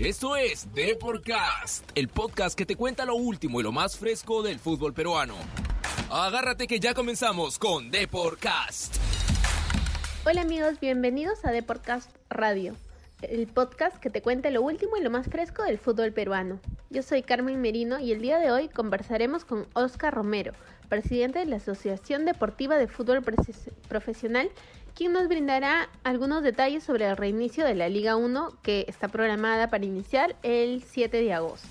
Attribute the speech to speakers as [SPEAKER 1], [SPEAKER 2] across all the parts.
[SPEAKER 1] Esto es Deporcast, el podcast que te cuenta lo último y lo más fresco del fútbol peruano. Agárrate que ya comenzamos con Deporcast.
[SPEAKER 2] Hola amigos, bienvenidos a Deporcast Radio, el podcast que te cuenta lo último y lo más fresco del fútbol peruano. Yo soy Carmen Merino y el día de hoy conversaremos con Oscar Romero, presidente de la Asociación Deportiva de Fútbol Profesional, quien nos brindará algunos detalles sobre el reinicio de la Liga 1 que está programada para iniciar el 7 de agosto.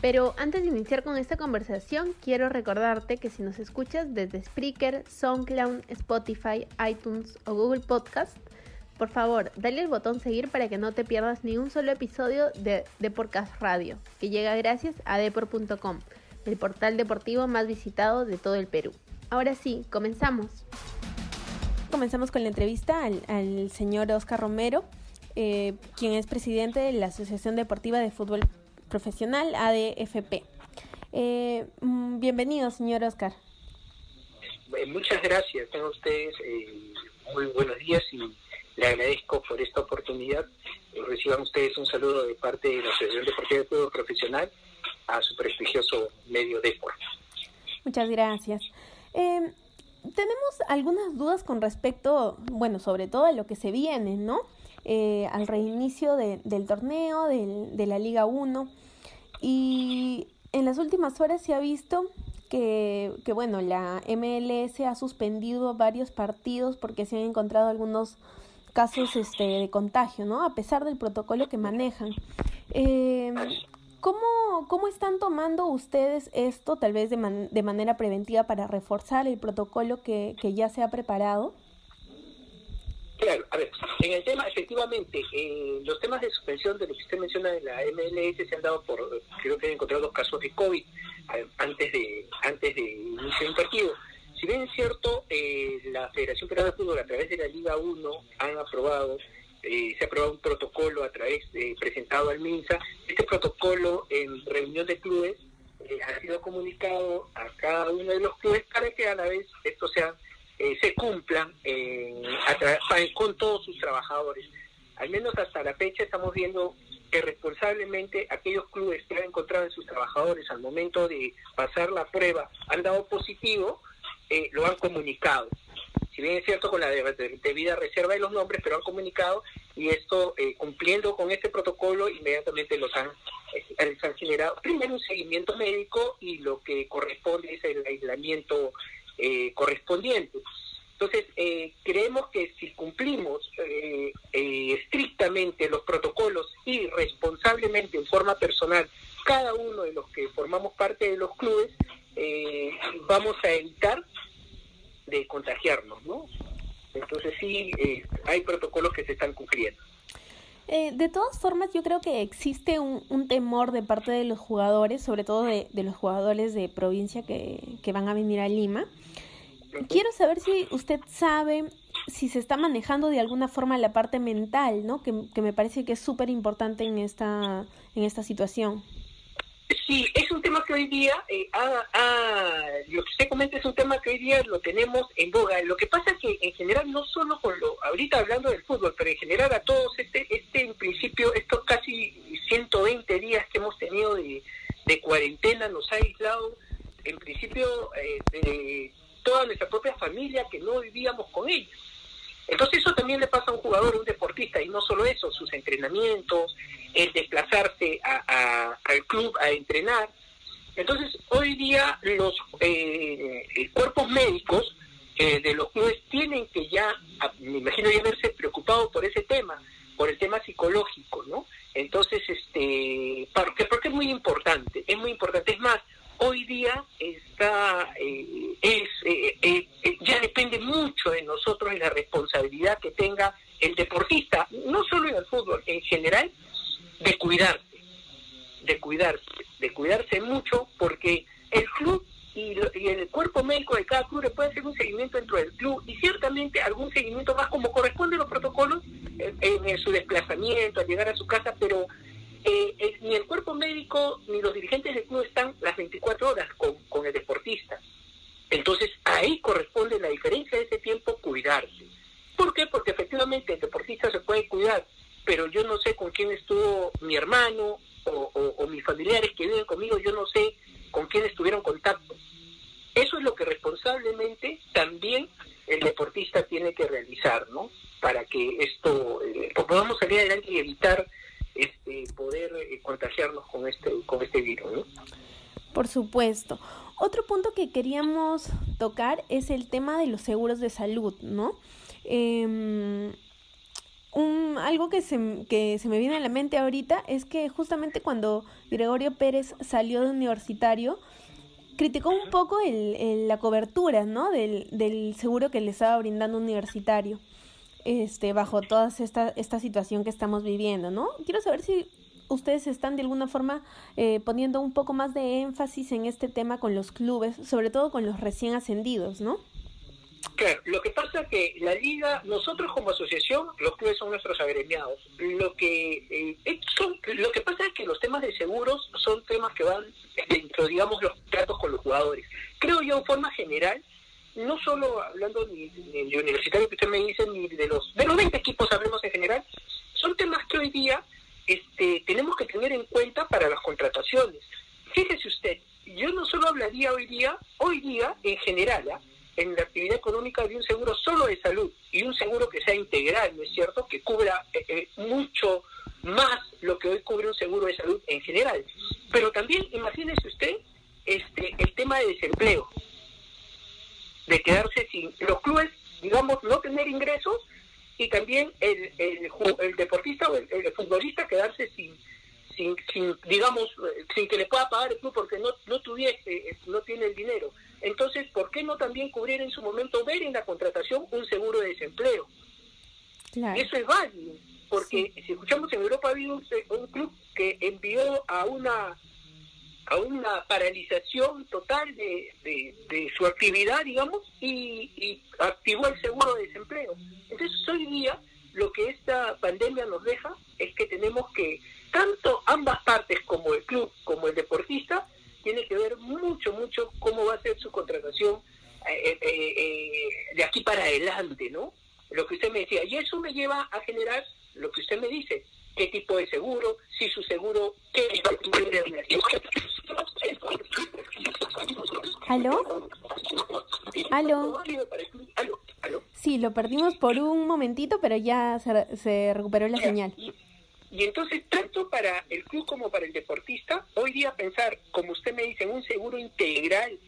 [SPEAKER 2] Pero antes de iniciar con esta conversación, quiero recordarte que si nos escuchas desde Spreaker, SoundCloud, Spotify, iTunes o Google Podcast, por favor, dale el botón seguir para que no te pierdas ni un solo episodio de Deporcast Radio, que llega gracias a depor.com, el portal deportivo más visitado de todo el Perú. Ahora sí, comenzamos. Comenzamos con la entrevista al, señor Oscar Romero, eh, quien es presidente de la Asociación Deportiva de Fútbol Profesional, ADFP. Eh, mm, bienvenido, señor Oscar.
[SPEAKER 3] Eh, muchas gracias, tengan ustedes muy buenos días y le agradezco por esta oportunidad. reciban ustedes un saludo de parte de la Asociación Deportiva de Fútbol Profesional a su prestigioso medio deporte.
[SPEAKER 2] Muchas gracias. Eh, tenemos algunas dudas con respecto, bueno, sobre todo a lo que se viene, ¿no? Eh, al reinicio del torneo, de la Liga 1. Y en las últimas horas se ha visto que, que, bueno, la MLS ha suspendido varios partidos porque se han encontrado algunos casos este, de contagio, ¿no? A pesar del protocolo que manejan. Eh, ¿Cómo, ¿Cómo están tomando ustedes esto, tal vez de, de manera preventiva, para reforzar el protocolo que, que, ya se ha preparado?
[SPEAKER 3] Claro, a ver, en el tema, efectivamente, eh, los temas de suspensión de lo que usted menciona de la MLS se han dado por, creo que han encontrado dos casos de COVID antes de antes de iniciar un partido. Si bien es cierto, eh, la Federación Peruana de Fútbol a través de la Liga 1 han aprobado eh, se ha aprobado un protocolo a través de presentado al MINSA. Este protocolo en reunión de clubes eh, ha sido comunicado a cada uno de los clubes para que a la vez esto sea eh, se cumplan con todos sus trabajadores. Al menos hasta la fecha estamos viendo que responsablemente aquellos clubes que han encontrado en sus trabajadores al momento de pasar la prueba han dado positivo, lo han comunicado bien es cierto con la debida reserva de los nombres, pero han comunicado y esto, eh, cumpliendo con este protocolo, inmediatamente los han, eh, han generado primero un seguimiento médico y lo que corresponde es el aislamiento eh, correspondiente. Entonces, creemos que si cumplimos estrictamente los protocolos y responsablemente en forma personal cada uno de los que formamos parte de los clubes, vamos a evitar de contagiarnos, ¿no? Entonces sí, eh, hay protocolos que se están cumpliendo.
[SPEAKER 2] Eh, de todas formas, yo creo que existe un, un, temor de parte de los jugadores, sobre todo de, de los jugadores de provincia que, que, van a venir a Lima. Quiero saber si usted sabe si se está manejando de alguna forma la parte mental, ¿no? Que, que me parece que es súper importante en esta, en esta situación.
[SPEAKER 3] Sí, es un tema que hoy día, eh, lo que usted comenta es un tema que hoy día lo tenemos en boga. Lo que pasa es que en general, no solo con lo, ahorita hablando del fútbol, pero en general a todos, este, este en principio, estos casi 120 días que hemos tenido de, cuarentena nos ha aislado, en principio, eh, de toda nuestra propia familia que no vivíamos con ellos. Entonces eso también le pasa a un jugador, a un deportista, y no solo eso, sus entrenamientos, el desplazarse al club a entrenar. Entonces hoy día los eh, eh, cuerpos médicos eh, de los clubes tienen que ya, me imagino ya haberse preocupado por ese tema, por el tema psicológico, ¿no? Entonces, este, porque, porque es muy importante, es muy importante. Es más, hoy día está eh, es eh, eh, ya depende mucho de nosotros y la responsabilidad que tenga el deportista, no solo en el fútbol, en general, de cuidarse, de cuidarse, de cuidarse mucho, porque el club y, el cuerpo médico de cada club le puede hacer un seguimiento dentro del club y ciertamente algún seguimiento más como corresponde a los protocolos en su desplazamiento, al llegar a su casa, pero eh, eh, ni el cuerpo médico ni los dirigentes del club están las 24 horas con, con el deportista. Entonces ahí corresponde la diferencia de ese tiempo cuidarse. ¿Por qué? Porque efectivamente el deportista se puede cuidar pero yo no sé con quién estuvo mi hermano o, mis familiares que viven conmigo, yo no sé con quién estuvieron contacto. Eso es lo que responsablemente también el deportista tiene que realizar, ¿no? Para que esto eh, podamos salir adelante y evitar este poder eh, contagiarnos con este con este virus.
[SPEAKER 2] Por supuesto. Otro punto que queríamos tocar es el tema de los seguros de salud, ¿no? Eh, un, algo que se, que se me viene a la mente ahorita es que justamente cuando Gregorio Pérez salió de universitario, criticó un poco el, la cobertura ¿no? del, del seguro que le estaba brindando universitario este, bajo toda esta, esta situación que estamos viviendo. ¿no? Quiero saber si ustedes están de alguna forma eh, poniendo un poco más de énfasis en este tema con los clubes, sobre todo con los recién ascendidos, ¿no?
[SPEAKER 3] Claro, lo que pasa es que la liga, nosotros como asociación, los clubes son nuestros agremiados. Lo que eh, son, lo que pasa es que los temas de seguros son temas que van dentro, digamos, los tratos con los jugadores. Creo yo, en forma general, no solo hablando ni, de universitario que usted me dice, ni de los de los 20 equipos, hablemos en general, son temas que hoy día este, tenemos que tener en cuenta para las contrataciones. Fíjese usted, yo no solo hablaría hoy día, hoy día en general, ¿ah? en la actividad económica de un seguro solo de salud y un seguro que sea integral, ¿no es cierto? Que cubra eh, eh, mucho más lo que hoy cubre un seguro de salud en general. Pero también imagínese usted este el tema de desempleo, de quedarse sin los clubes, digamos, no tener ingresos y también el, el, deportista o el, futbolista quedarse sin, sin, sin, digamos, sin que le pueda pagar el club porque no, no tuviese, no tiene el dinero. Entonces, ¿por qué no también cubrir en su momento, ver en la contratación un seguro de desempleo? Eso es válido, porque si escuchamos en Europa ha habido un, club que envió a una a una paralización total de, de, su actividad, digamos, y, activó el seguro de desempleo. Entonces, hoy día lo que esta pandemia nos deja es que tenemos que, tanto ambas partes, como el club, como el deportista, tiene que ver mucho, mucho cómo va a ser su contratación eh, eh, eh, de aquí para adelante, ¿no? Lo que usted me decía. Y eso me lleva a generar lo que usted me dice. ¿Qué tipo de seguro? Si su seguro, ¿qué
[SPEAKER 2] ¿Aló? ¿Aló? ¿Aló? Sí, lo perdimos por un momentito, pero ya se, se recuperó la señal.
[SPEAKER 3] Y entonces, tanto para el club como para el deportista, hoy día pensar, como usted me dice, en un seguro integral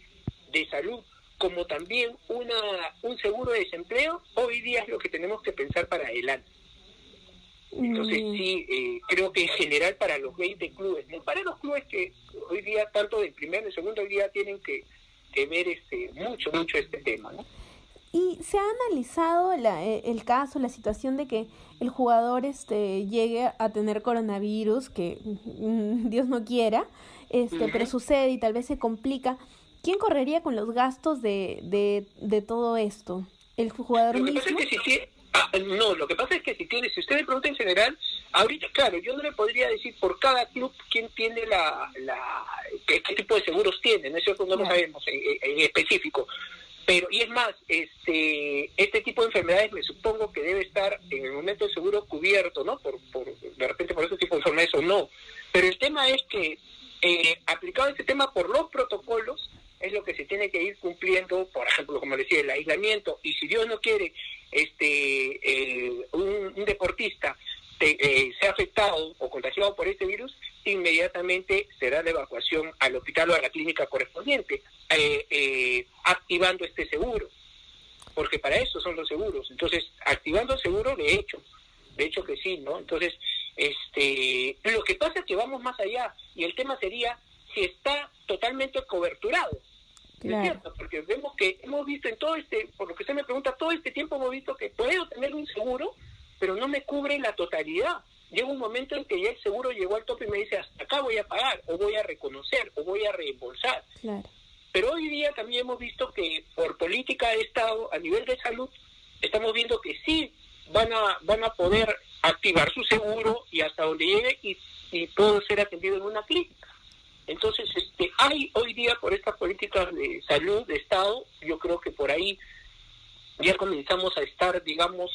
[SPEAKER 3] de salud, como también una, un seguro de desempleo, hoy día es lo que tenemos que pensar para adelante. Entonces, mm. sí, eh, creo que en general para los 20 clubes, para los clubes que hoy día, tanto del primero y segundo día, tienen que, que ver este mucho, mucho este tema, ¿no?
[SPEAKER 2] Y se ha analizado la, eh, el caso, la situación de que el jugador este, llegue a tener coronavirus, que mm, Dios no quiera, este, pero sucede y tal vez se complica. ¿Quién correría con los gastos de, de, de todo esto? ¿El jugador
[SPEAKER 3] mismo? Ah, no, lo que pasa es que si tiene, si usted me pregunta en general, ahorita, claro, yo no le podría decir por cada club quién tiene la, la qué, tipo de seguros tiene, ¿no es cierto? No lo sabemos en específico pero, y es más, este este tipo de enfermedades me supongo que debe estar en el momento de seguro cubierto, ¿no? Por, por, de repente por ese tipo de enfermedades o no. Pero el tema es que, eh, aplicado este tema por los protocolos, es lo que se tiene que ir cumpliendo, por ejemplo, como decía, el aislamiento, y si Dios no quiere, este eh, un, deportista eh, sea afectado o contagiado por este virus, inmediatamente será de evacuación al hospital o a la clínica correspondiente, eh, eh, activando este seguro, porque para eso son los seguros. Entonces, activando el seguro, de hecho, de hecho que sí, ¿no? Entonces, este, lo que pasa es que vamos más allá y el tema sería si está totalmente coberturado. Es cierto, porque vemos que hemos visto en todo este, por lo que usted me pregunta, todo este tiempo hemos visto que puedo tener un seguro, pero no me cubre la totalidad llega un momento en que ya el seguro llegó al tope y me dice, hasta acá voy a pagar, o voy a reconocer, o voy a reembolsar. Pero hoy día también hemos visto que por política de Estado, a nivel de salud, estamos viendo que sí van a, van a poder activar su seguro y hasta donde llegue y, y puedo ser atendido en una clínica. Entonces, hay hoy día por estas políticas de salud de Estado, yo creo que por ahí ya comenzamos a estar, digamos,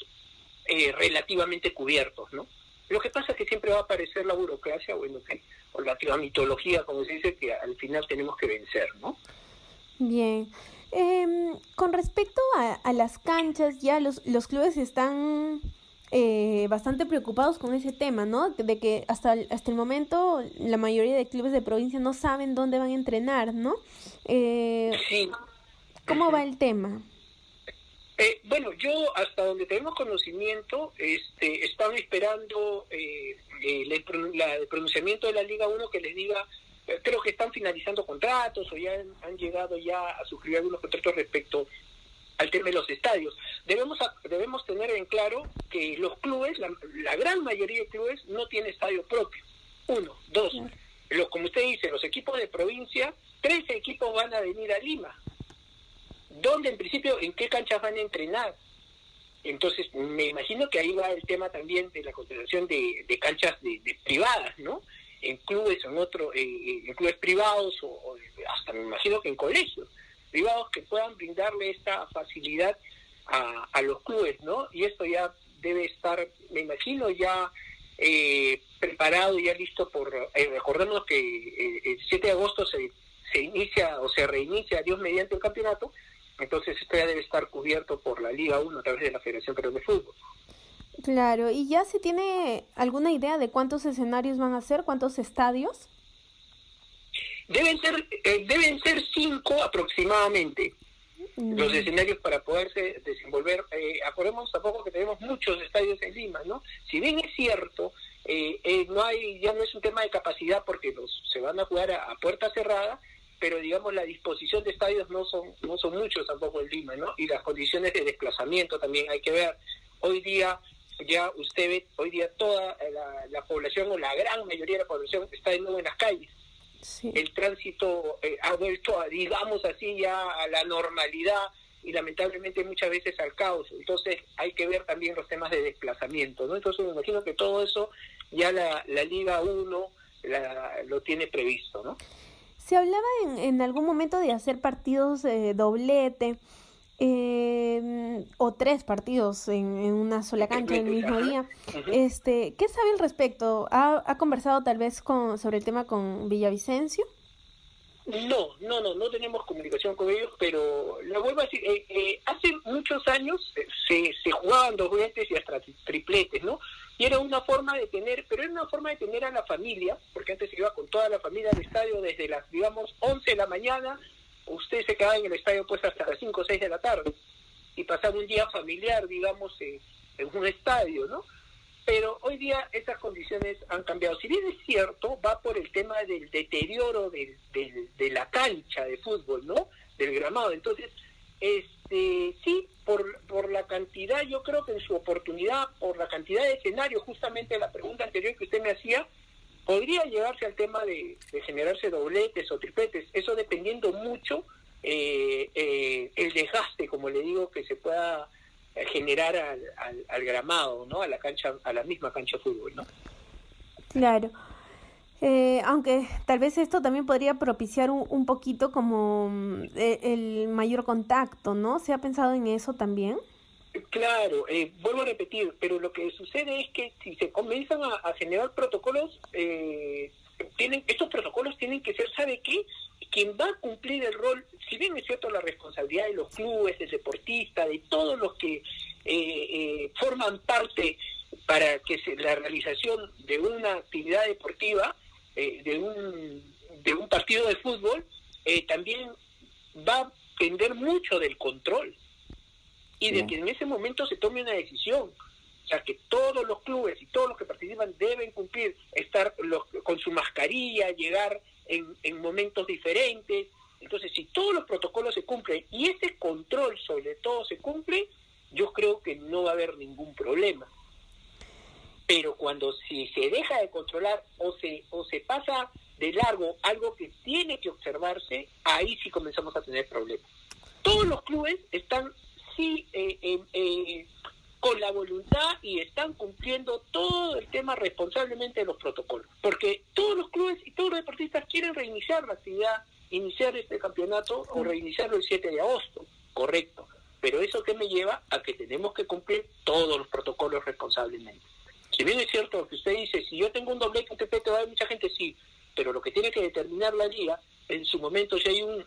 [SPEAKER 3] eh, relativamente cubiertos, ¿no? Lo que pasa es que siempre va a aparecer la burocracia, bueno, o la, mitología, como se dice, que al final tenemos que vencer, ¿no?
[SPEAKER 2] Bien. Eh, con respecto a, a, las canchas, ya los, los clubes están eh, bastante preocupados con ese tema, ¿no? De que hasta, hasta el momento la mayoría de clubes de provincia no saben dónde van a entrenar, ¿no? Eh,
[SPEAKER 3] sí.
[SPEAKER 2] ¿Cómo va el tema?
[SPEAKER 3] Eh, bueno, yo hasta donde tenemos conocimiento, este, están esperando eh, el, el, pronunciamiento de la Liga 1 que les diga, eh, creo que están finalizando contratos o ya han, llegado ya a suscribir algunos contratos respecto al tema de los estadios. Debemos debemos tener en claro que los clubes, la, gran mayoría de clubes, no tiene estadio propio. Uno, dos. Lo, como usted dice, los equipos de provincia, 13 equipos van a venir a Lima ¿Dónde en principio, en qué canchas van a entrenar? Entonces, me imagino que ahí va el tema también de la consideración de, canchas de, privadas, ¿no? En clubes en otro, eh, eh, en clubes privados o, hasta me imagino que en colegios privados que puedan brindarle esta facilidad a, los clubes, ¿no? Y esto ya debe estar, me imagino, ya eh, preparado, ya listo por... recordemos que el 7 de agosto se, se inicia o se reinicia, Dios mediante el campeonato, entonces esto ya debe estar cubierto por la Liga 1 a través de la Federación Peruana de Fútbol.
[SPEAKER 2] Claro, ¿y ya se tiene alguna idea de cuántos escenarios van a ser, cuántos estadios?
[SPEAKER 3] Deben ser, eh, deben ser cinco aproximadamente mm. los escenarios para poderse desenvolver. Eh, acordemos tampoco que tenemos muchos estadios en Lima, ¿no? Si bien es cierto, eh, eh, no hay, ya no es un tema de capacidad porque los, se van a jugar a puerta cerrada, pero digamos la disposición de estadios no son no son muchos tampoco en Lima, ¿no? Y las condiciones de desplazamiento también hay que ver. Hoy día ya usted ve, hoy día toda la, población o la gran mayoría de la población está de nuevo en las calles. El tránsito eh, ha vuelto, a, digamos así, ya a la normalidad y lamentablemente muchas veces al caos. Entonces hay que ver también los temas de desplazamiento, ¿no? Entonces me imagino que todo eso ya la, la Liga 1 lo tiene previsto, ¿no?
[SPEAKER 2] Se hablaba en, en algún momento de hacer partidos de doblete eh, o tres partidos en, una sola cancha en el mismo día. Este, ¿Qué sabe al respecto? ¿Ha, ¿Ha, conversado tal vez con, sobre el tema con Villavicencio?
[SPEAKER 3] No, no, no, no tenemos comunicación con ellos, pero lo vuelvo a decir, eh, eh, hace muchos años se, se jugaban dobletes y hasta tripletes, ¿no? Y era una forma de tener, pero era una forma de tener a la familia, porque antes se iba con toda la familia al estadio desde las, digamos, 11 de la mañana, usted se quedaba en el estadio pues hasta las 5 o 6 de la tarde, y pasaba un día familiar, digamos, en un estadio, ¿no? Pero hoy día esas condiciones han cambiado. Si bien es cierto, va por el tema del deterioro de la cancha de fútbol, ¿no? Del gramado. Entonces, este, sí, por, por la cantidad, yo creo que en su oportunidad, por la cantidad de escenarios, justamente la pregunta anterior que usted me hacía, podría llegarse al tema de, generarse dobletes o tripletes, eso dependiendo mucho eh, eh, el desgaste, como le digo, que se pueda generar al, al, al, gramado, ¿no? A la cancha, a la misma cancha de fútbol, ¿no?
[SPEAKER 2] Claro. Eh, aunque tal vez esto también podría propiciar un, un poquito como mm, e, el, mayor contacto, ¿no? ¿Se ha pensado en eso también?
[SPEAKER 3] Claro, eh, vuelvo a repetir, pero lo que sucede es que si se comienzan a, generar protocolos, eh, tienen estos protocolos tienen que ser, ¿sabe qué? Quien va a cumplir el rol, si bien es cierto la responsabilidad de los clubes, del deportista, de todos los que forman parte para que se, la realización de una actividad deportiva, eh, de, un, de un partido de fútbol eh, también va a depender mucho del control y de que en ese momento se tome una decisión. O sea, que todos los clubes y todos los que participan deben cumplir, estar los, con su mascarilla, llegar en, en momentos diferentes. Entonces, si todos los protocolos se cumplen y ese control sobre todo se cumple, yo creo que no va a haber ningún problema pero cuando si se deja de controlar o se o se pasa de largo algo que tiene que observarse, ahí sí comenzamos a tener problemas. Todos los clubes están sí eh, eh, con la voluntad y están cumpliendo todo el tema responsablemente de los protocolos, porque todos los clubes y todos los deportistas quieren reiniciar la actividad, iniciar este campeonato o reiniciarlo el 7 de agosto, correcto. Pero eso que me lleva a que tenemos que cumplir todos los protocolos responsablemente. si bien es cierto que usted dice, si yo tengo un doblete, un triplete, va a haber mucha gente, sí, pero lo que tiene que determinar la liga, en su momento, si hay un,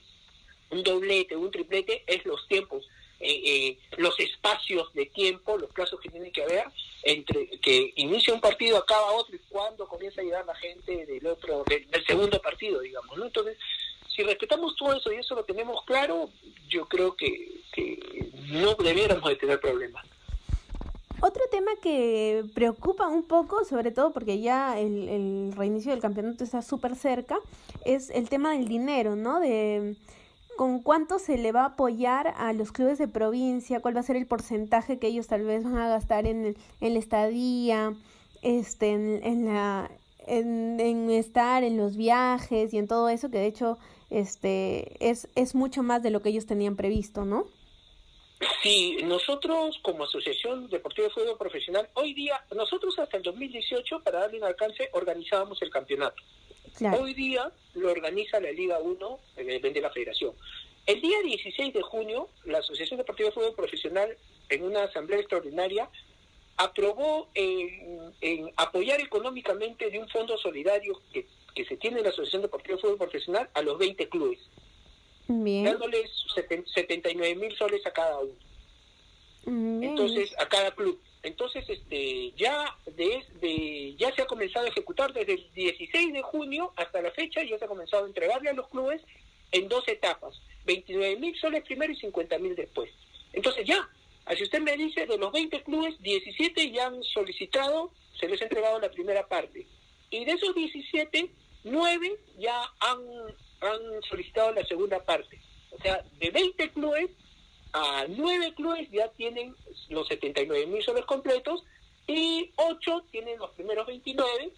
[SPEAKER 3] un doblete, un triplete, es los tiempos, eh, eh, los espacios de tiempo, los plazos que tiene que haber entre que inicia un partido, acaba otro y cuando comienza a llegar la gente del otro, del, segundo partido, digamos, ¿no? Entonces, si respetamos todo eso y eso lo tenemos claro, yo creo que, no debiéramos de tener problemas.
[SPEAKER 2] Otro tema que preocupa un poco, sobre todo porque ya el, el reinicio del campeonato está súper cerca, es el tema del dinero, ¿no? De con cuánto se le va a apoyar a los clubes de provincia, cuál va a ser el porcentaje que ellos tal vez van a gastar en, en la estadía, este, en, en la, en, en, estar en los viajes y en todo eso, que de hecho este, es, es mucho más de lo que ellos tenían previsto, ¿no?
[SPEAKER 3] Sí, nosotros como Asociación Deportiva de Fútbol Profesional, hoy día, nosotros hasta el 2018, para darle un alcance, organizábamos el campeonato. Hoy día lo organiza la Liga 1, depende de la federación. El día 16 de junio, la Asociación Deportiva de Fútbol Profesional, en una asamblea extraordinaria, aprobó en, apoyar económicamente de un fondo solidario que, que, se tiene en la Asociación Deportiva de Fútbol Profesional a los 20 clubes, dándoles 79 mil soles a cada uno. Entonces, a cada club. Entonces, este, ya de, ya se ha comenzado a ejecutar desde el 16 de junio hasta la fecha, ya se ha comenzado a entregarle a los clubes en dos etapas, 29 mil soles primero y 50 mil después. Entonces ya, así usted me dice, de los 20 clubes, 17 ya han solicitado, se les ha entregado la primera parte. Y de esos 17, 9 ya han, han solicitado la segunda parte. O sea, de 20 clubes, a nueve clubes ya tienen los 79 mil soles completos y ocho tienen los primeros 29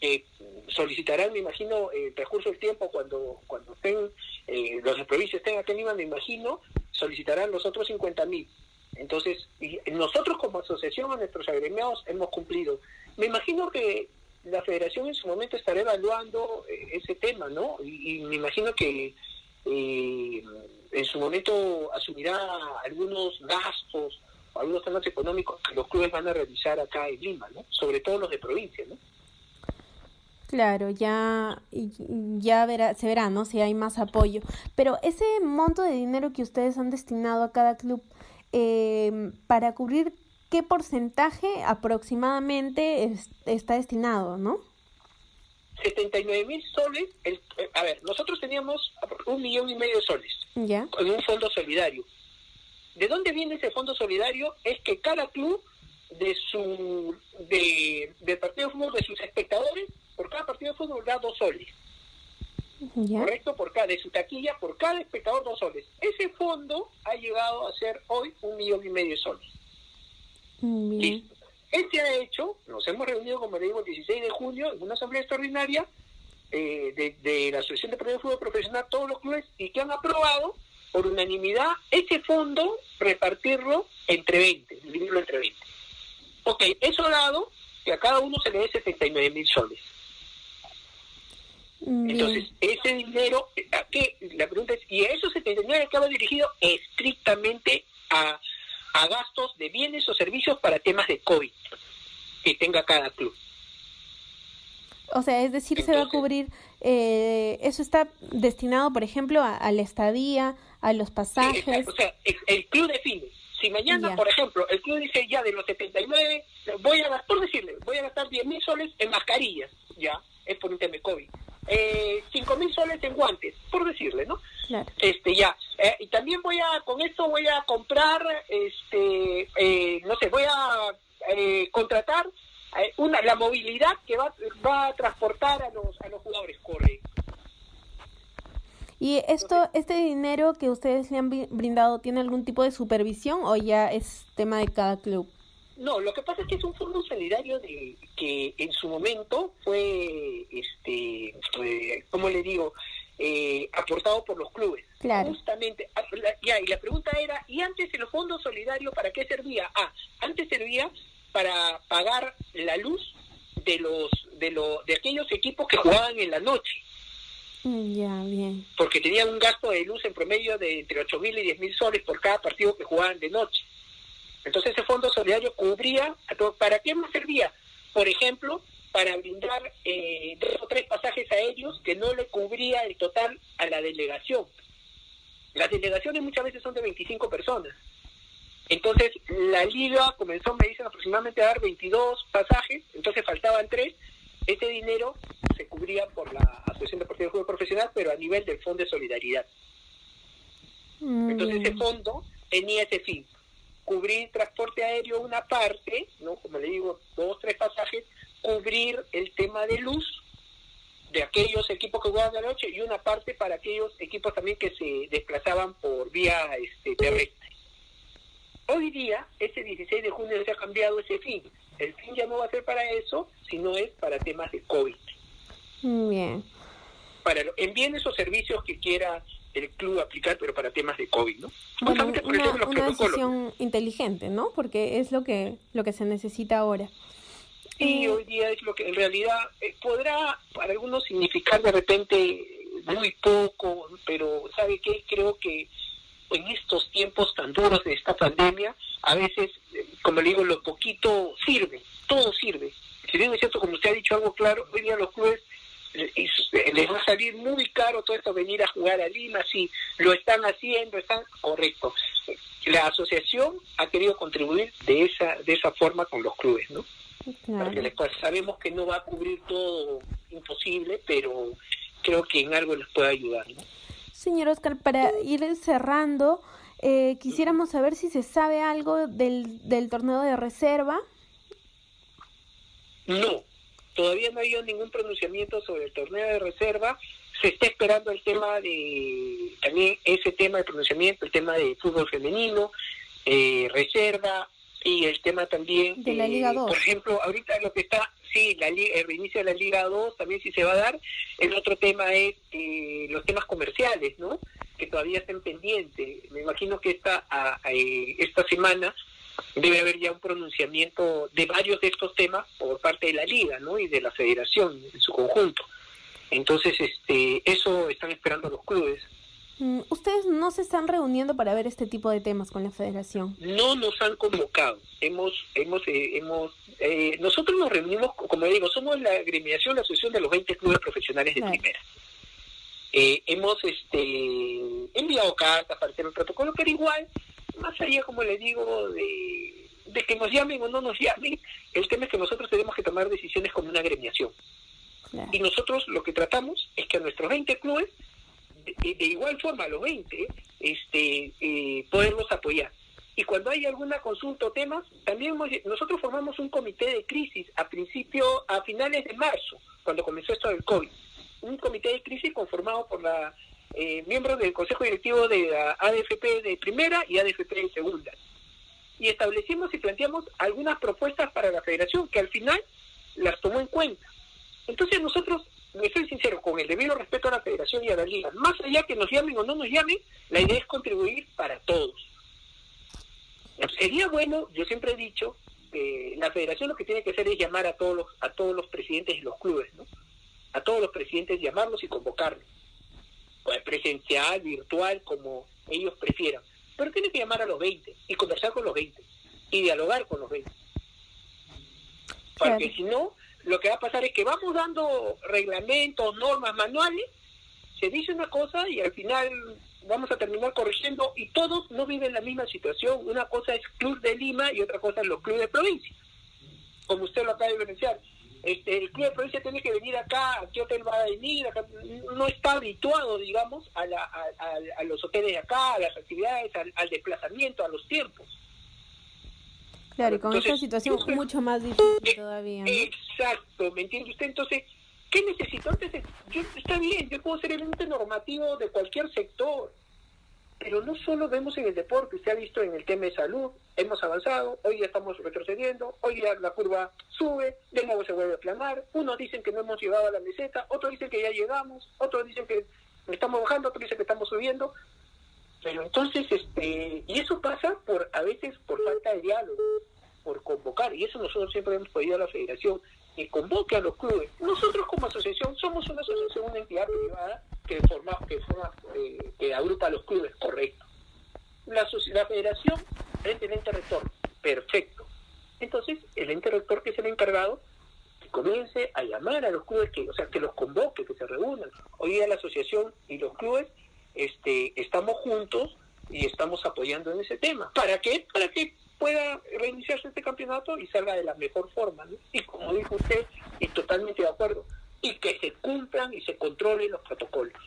[SPEAKER 3] que solicitarán, me imagino, el recurso del tiempo cuando cuando estén, eh, los de estén aquí en me imagino, solicitarán los otros 50 mil. Entonces, nosotros como asociación a nuestros agremiados hemos cumplido. Me imagino que la federación en su momento estará evaluando eh, ese tema, ¿no? Y, me imagino que eh, en su momento asumirá algunos gastos, algunos temas económicos que los clubes van a realizar acá en Lima, ¿no? Sobre todo los de provincia, ¿no?
[SPEAKER 2] Claro, ya, ya verá, se verá, ¿no? Si hay más apoyo. Pero ese monto de dinero que ustedes han destinado a cada club, eh, para cubrir qué porcentaje aproximadamente está destinado, ¿no?
[SPEAKER 3] 79 mil soles, el, eh, a ver, nosotros teníamos un millón y medio de soles
[SPEAKER 2] ¿Ya?
[SPEAKER 3] en un fondo solidario. ¿De dónde viene ese fondo solidario? Es que cada club de su de, del partido de fútbol de sus espectadores por cada partido de fútbol da dos soles. Correcto, por cada de su taquilla, por cada espectador dos soles. Ese fondo ha llegado a ser hoy un millón y medio de soles. Listo. Este ha hecho, nos hemos reunido, como le digo, el 16 de junio en una asamblea extraordinaria eh, de, la Asociación de de Fútbol Profesional, todos los clubes, y que han aprobado por unanimidad ese fondo repartirlo entre 20, dividirlo entre 20. Ok, eso ha dado que a cada uno se le dé 79 mil soles. Entonces, ese dinero, ¿a qué? La pregunta es, ¿y esos 79 que va dirigido estrictamente a a gastos de bienes o servicios para temas de COVID que tenga cada club.
[SPEAKER 2] O sea, es decir, se va a cubrir, eh, eso está destinado, por ejemplo, a, la estadía, a los pasajes.
[SPEAKER 3] o sea, el, club define. Si mañana, por ejemplo, el club dice ya de los 79, voy a gastar, por decirle, voy a gastar 10 mil soles en mascarillas, ya, es por un tema de COVID. Eh, 5 mil soles en guantes, por decirle, ¿no? Este, ya. Eh, y también voy a, con esto voy a comprar, este, eh, no sé, voy a eh, contratar una, la movilidad que va, va a transportar a los, a los jugadores, correcto.
[SPEAKER 2] ¿Y esto, este dinero que ustedes le han brindado, tiene algún tipo de supervisión o ya es tema de cada club?
[SPEAKER 3] No, lo que pasa es que es un fondo solidario de que en su momento fue, este, ¿cómo le digo? Eh, aportado por los clubes. Justamente, ah, ya, y la pregunta era, ¿y antes el fondo solidario para qué servía? Ah, antes servía para pagar la luz de los de los de aquellos equipos que jugaban en la noche.
[SPEAKER 2] Mm, ya, bien.
[SPEAKER 3] Porque tenían un gasto de luz en promedio de entre ocho mil y diez mil soles por cada partido que jugaban de noche. Entonces ese fondo solidario cubría, ¿para qué más servía? por ejemplo, para brindar eh, dos o tres pasajes aéreos que no le cubría el total a la delegación. Las delegaciones muchas veces son de 25 personas. Entonces, la liga comenzó, me dicen, aproximadamente a dar 22 pasajes, entonces faltaban tres. Ese dinero se cubría por la Asociación Deportiva de Fútbol Profesional, pero a nivel del Fondo de Solidaridad. Entonces, ese fondo tenía ese fin, cubrir transporte aéreo una parte, no como le digo, dos, tres pasajes, cubrir el tema de luz de aquellos equipos que jugaban de noche y una parte para aquellos equipos también que se desplazaban por vía este, terrestre. Hoy día, ese 16 de junio se ha cambiado ese fin. El fin ya no va a ser para eso, sino es para temas de COVID.
[SPEAKER 2] Bien.
[SPEAKER 3] Para envíen esos servicios que quiera el club aplicar, pero para temas de COVID, ¿no?
[SPEAKER 2] Bueno, una, una decisión inteligente, ¿no? Porque es lo que lo que se necesita ahora.
[SPEAKER 3] Y hoy día es lo que en realidad eh, podrá para algunos significar de repente muy poco, pero ¿sabe qué? Creo que en estos tiempos tan duros de esta pandemia, a veces, eh, como le digo, lo poquito sirve, todo sirve. Si bien es cierto, como usted ha dicho algo claro, hoy día los clubes les va a salir muy caro todo esto venir a jugar a Lima, sí, lo están haciendo, están correcto. La asociación ha querido contribuir de esa de esa forma con los clubes, ¿no? Porque sabemos que no va a cubrir todo imposible, pero creo que en algo les puede ayudar. ¿no?
[SPEAKER 2] Señor Oscar, para ir cerrando, eh, quisiéramos saber si se sabe algo del, del torneo de reserva.
[SPEAKER 3] No, todavía no ha habido ningún pronunciamiento sobre el torneo de reserva. Se está esperando el tema de, también ese tema de pronunciamiento, el tema de fútbol femenino, eh, reserva, y el tema también
[SPEAKER 2] de la Liga 2.
[SPEAKER 3] Por ejemplo, ahorita lo que está, sí, la, el reinicio de la Liga 2 también sí se va a dar. El otro tema es eh, los temas comerciales, ¿no? Que todavía están pendientes. Me imagino que esta, a, eh, esta semana debe haber ya un pronunciamiento de varios de estos temas por parte de la Liga, ¿no? Y de la Federación en su conjunto. Entonces, este, eso están esperando los clubes.
[SPEAKER 2] Mm, ¿Ustedes no se están reuniendo para ver este tipo de temas con la federación?
[SPEAKER 3] No nos han convocado. Hemos, hemos, eh, hemos, eh, nosotros nos reunimos, como digo, somos la agremiación, la asociación de los 20 clubes profesionales de primera. Eh, hemos este, enviado cartas para hacer el protocolo, pero igual, más allá, como le digo, de, de que nos llamen o no nos llamen, el tema es que nosotros tenemos que tomar decisiones como una agremiación. Y nosotros lo que tratamos es que a nuestros 20 clubes de, igual forma a los 20, este, eh, poderlos apoyar. Y cuando hay alguna consulta o temas, también nosotros formamos un comité de crisis a principio, a finales de marzo, cuando comenzó esto del COVID. Un comité de crisis conformado por la eh, miembros del Consejo Directivo de la ADFP de primera y ADFP de segunda. Y establecimos y planteamos algunas propuestas para la federación que al final las tomó en cuenta. Entonces nosotros me soy sincero, con el debido respeto a la federación y a la liga, más allá que nos llamen o no nos llamen, la idea es contribuir para todos. Sería bueno, yo siempre he dicho, que la federación lo que tiene que hacer es llamar a todos los, a todos los presidentes de los clubes, ¿no? A todos los presidentes llamarlos y convocarlos. Pues presencial, virtual, como ellos prefieran. Pero tiene que llamar a los 20 y conversar con los 20 y dialogar con los 20. Porque si no, lo que va a pasar es que vamos dando reglamentos, normas, manuales, se dice una cosa y al final vamos a terminar corrigiendo y todos no viven la misma situación. Una cosa es Club de Lima y otra cosa es los clubes de provincia. Como usted lo acaba de evidenciar, este, el club de provincia tiene que venir acá, ¿a qué hotel va a venir? no está habituado, digamos, a, la, a, los hoteles de acá, a las actividades, al desplazamiento, a los tiempos.
[SPEAKER 2] Claro, y con esta situación es mucho más difícil todavía.
[SPEAKER 3] Exacto, ¿me entiende usted? Entonces, ¿qué necesito? Entonces, yo, está bien, yo puedo ser el ente normativo de cualquier sector, pero no solo vemos en el deporte, usted ha visto en el tema de salud, hemos avanzado, hoy ya estamos retrocediendo, hoy ya la curva sube, de nuevo se vuelve a aplanar, unos dicen que no hemos llegado a la meseta, otros dicen que ya llegamos, otros dicen que estamos bajando, otros dicen que estamos subiendo, pero entonces, este, y eso pasa por a veces por falta de diálogo, por convocar, y eso nosotros siempre hemos pedido a la federación, que convoque a los clubes. Nosotros como asociación somos una asociación, una entidad privada que forma, que forma, eh, que agrupa a los clubes, correcto. La, la federación es el ente rector, perfecto. Entonces, el ente rector que es el encargado comience a llamar a los clubes, que, o sea, que los convoque, que se reúnan. Hoy día la asociación y los clubes este, estamos juntos y estamos apoyando en ese tema. ¿Para qué? Para que pueda reiniciarse este campeonato y salga de la mejor forma. Y como dijo usted, y totalmente de acuerdo, y que se cumplan y se controlen los protocolos.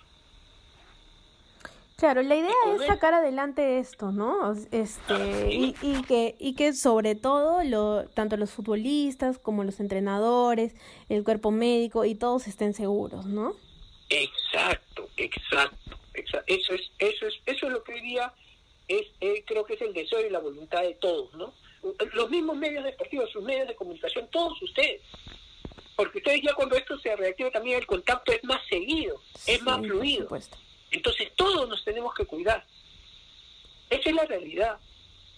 [SPEAKER 2] Claro, la idea es sacar adelante esto, ¿no? Este, y, y, que, y que sobre todo lo, tanto los futbolistas como los entrenadores, el cuerpo médico y todos estén seguros, ¿no?
[SPEAKER 3] Exacto, exacto, exacto. Eso es, eso es, eso es lo que hoy día es, eh, creo que es el deseo y la voluntad de todos, ¿no? Los mismos medios deportivos, sus medios de comunicación, todos ustedes. Porque ustedes ya cuando esto se reactiva también el contacto es más seguido, es más fluido. Entonces todos nos tenemos que cuidar. Esa es la realidad.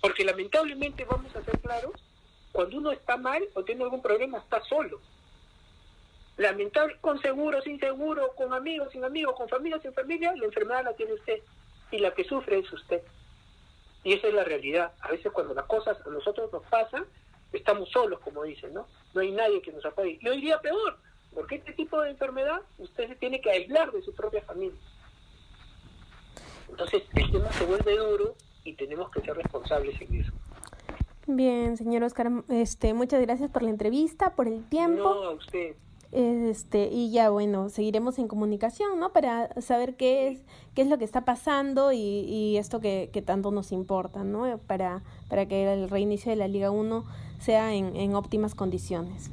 [SPEAKER 3] Porque lamentablemente, vamos a ser claros, cuando uno está mal o tiene algún problema, está solo. Lamentable, con seguro, sin seguro, con amigos, sin amigos, con familia, sin familia, la enfermedad la tiene usted. Y la que sufre es usted. Y esa es la realidad. A veces cuando las cosas a nosotros nos pasan, estamos solos, como dicen, ¿no? No hay nadie que nos apoye. Y hoy día peor, porque este tipo de enfermedad usted se tiene que aislar de su propia familia. Entonces el tema se vuelve duro y tenemos que ser responsables en eso.
[SPEAKER 2] Bien, señor Oscar, este, muchas gracias por la entrevista, por el tiempo.
[SPEAKER 3] No, a usted.
[SPEAKER 2] Este, y ya bueno, seguiremos en comunicación, ¿no? Para saber qué es, qué es lo que está pasando y, y esto que, que, tanto nos importa, ¿no? Para, para que el reinicio de la Liga 1 sea en, en óptimas condiciones.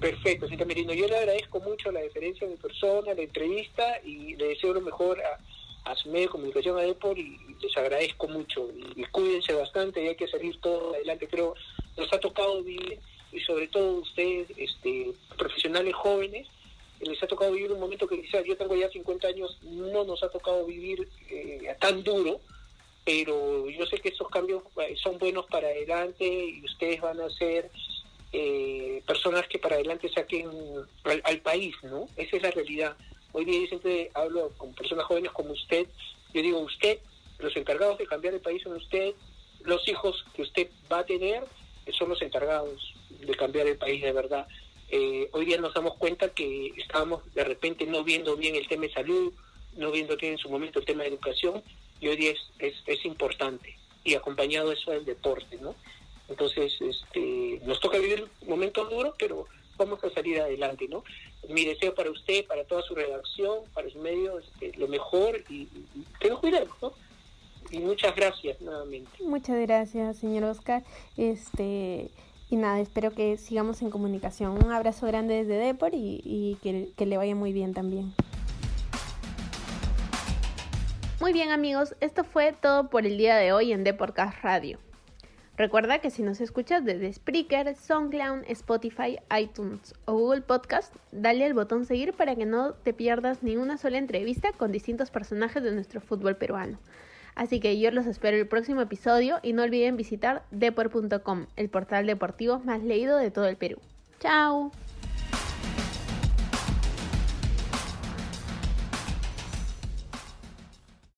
[SPEAKER 3] Perfecto, señor Merino. Yo le agradezco mucho la deferencia de persona, la entrevista y le deseo lo mejor a, a su medio de comunicación, a Depor, y les agradezco mucho. Y, y cuídense bastante y hay que salir todo adelante. Creo nos ha tocado vivir y sobre todo ustedes, este, profesionales jóvenes, les ha tocado vivir un momento que quizás yo tengo ya 50 años, no nos ha tocado vivir eh, tan duro, pero yo sé que esos cambios eh, son buenos para adelante y ustedes van a ser eh, personas que para adelante saquen al, al, país, ¿no? Esa es la realidad. Hoy día yo siempre hablo con personas jóvenes como usted, yo digo usted, los encargados de cambiar el país son usted, los hijos que usted va a tener son los encargados de cambiar el país de verdad. Eh, hoy día nos damos cuenta que estábamos de repente no viendo bien el tema de salud, no viendo bien en su momento el tema de educación, y hoy día es, es, es importante, y acompañado eso del deporte, ¿no? Entonces, este, nos toca vivir momentos duros, pero vamos a salir adelante, ¿no? Mi deseo para usted, para toda su redacción, para su medio, este, lo mejor, y, y que nos cuidemos, ¿no? y muchas gracias nuevamente.
[SPEAKER 2] Muchas gracias, señor Oscar. Este y nada, espero que sigamos en comunicación. Un abrazo grande desde Depor y, que, le vaya muy bien también. Muy bien amigos, esto fue todo por el día de hoy en Deporcast Radio. Recuerda que si nos escuchas desde Spreaker, SoundCloud, Spotify, iTunes o Google Podcast, dale al botón seguir para que no te pierdas ni una sola entrevista con distintos personajes de nuestro fútbol peruano. Así que yo los espero el próximo episodio y no olviden visitar depor.com, el portal deportivo más leído de todo el Perú. ¡Chao!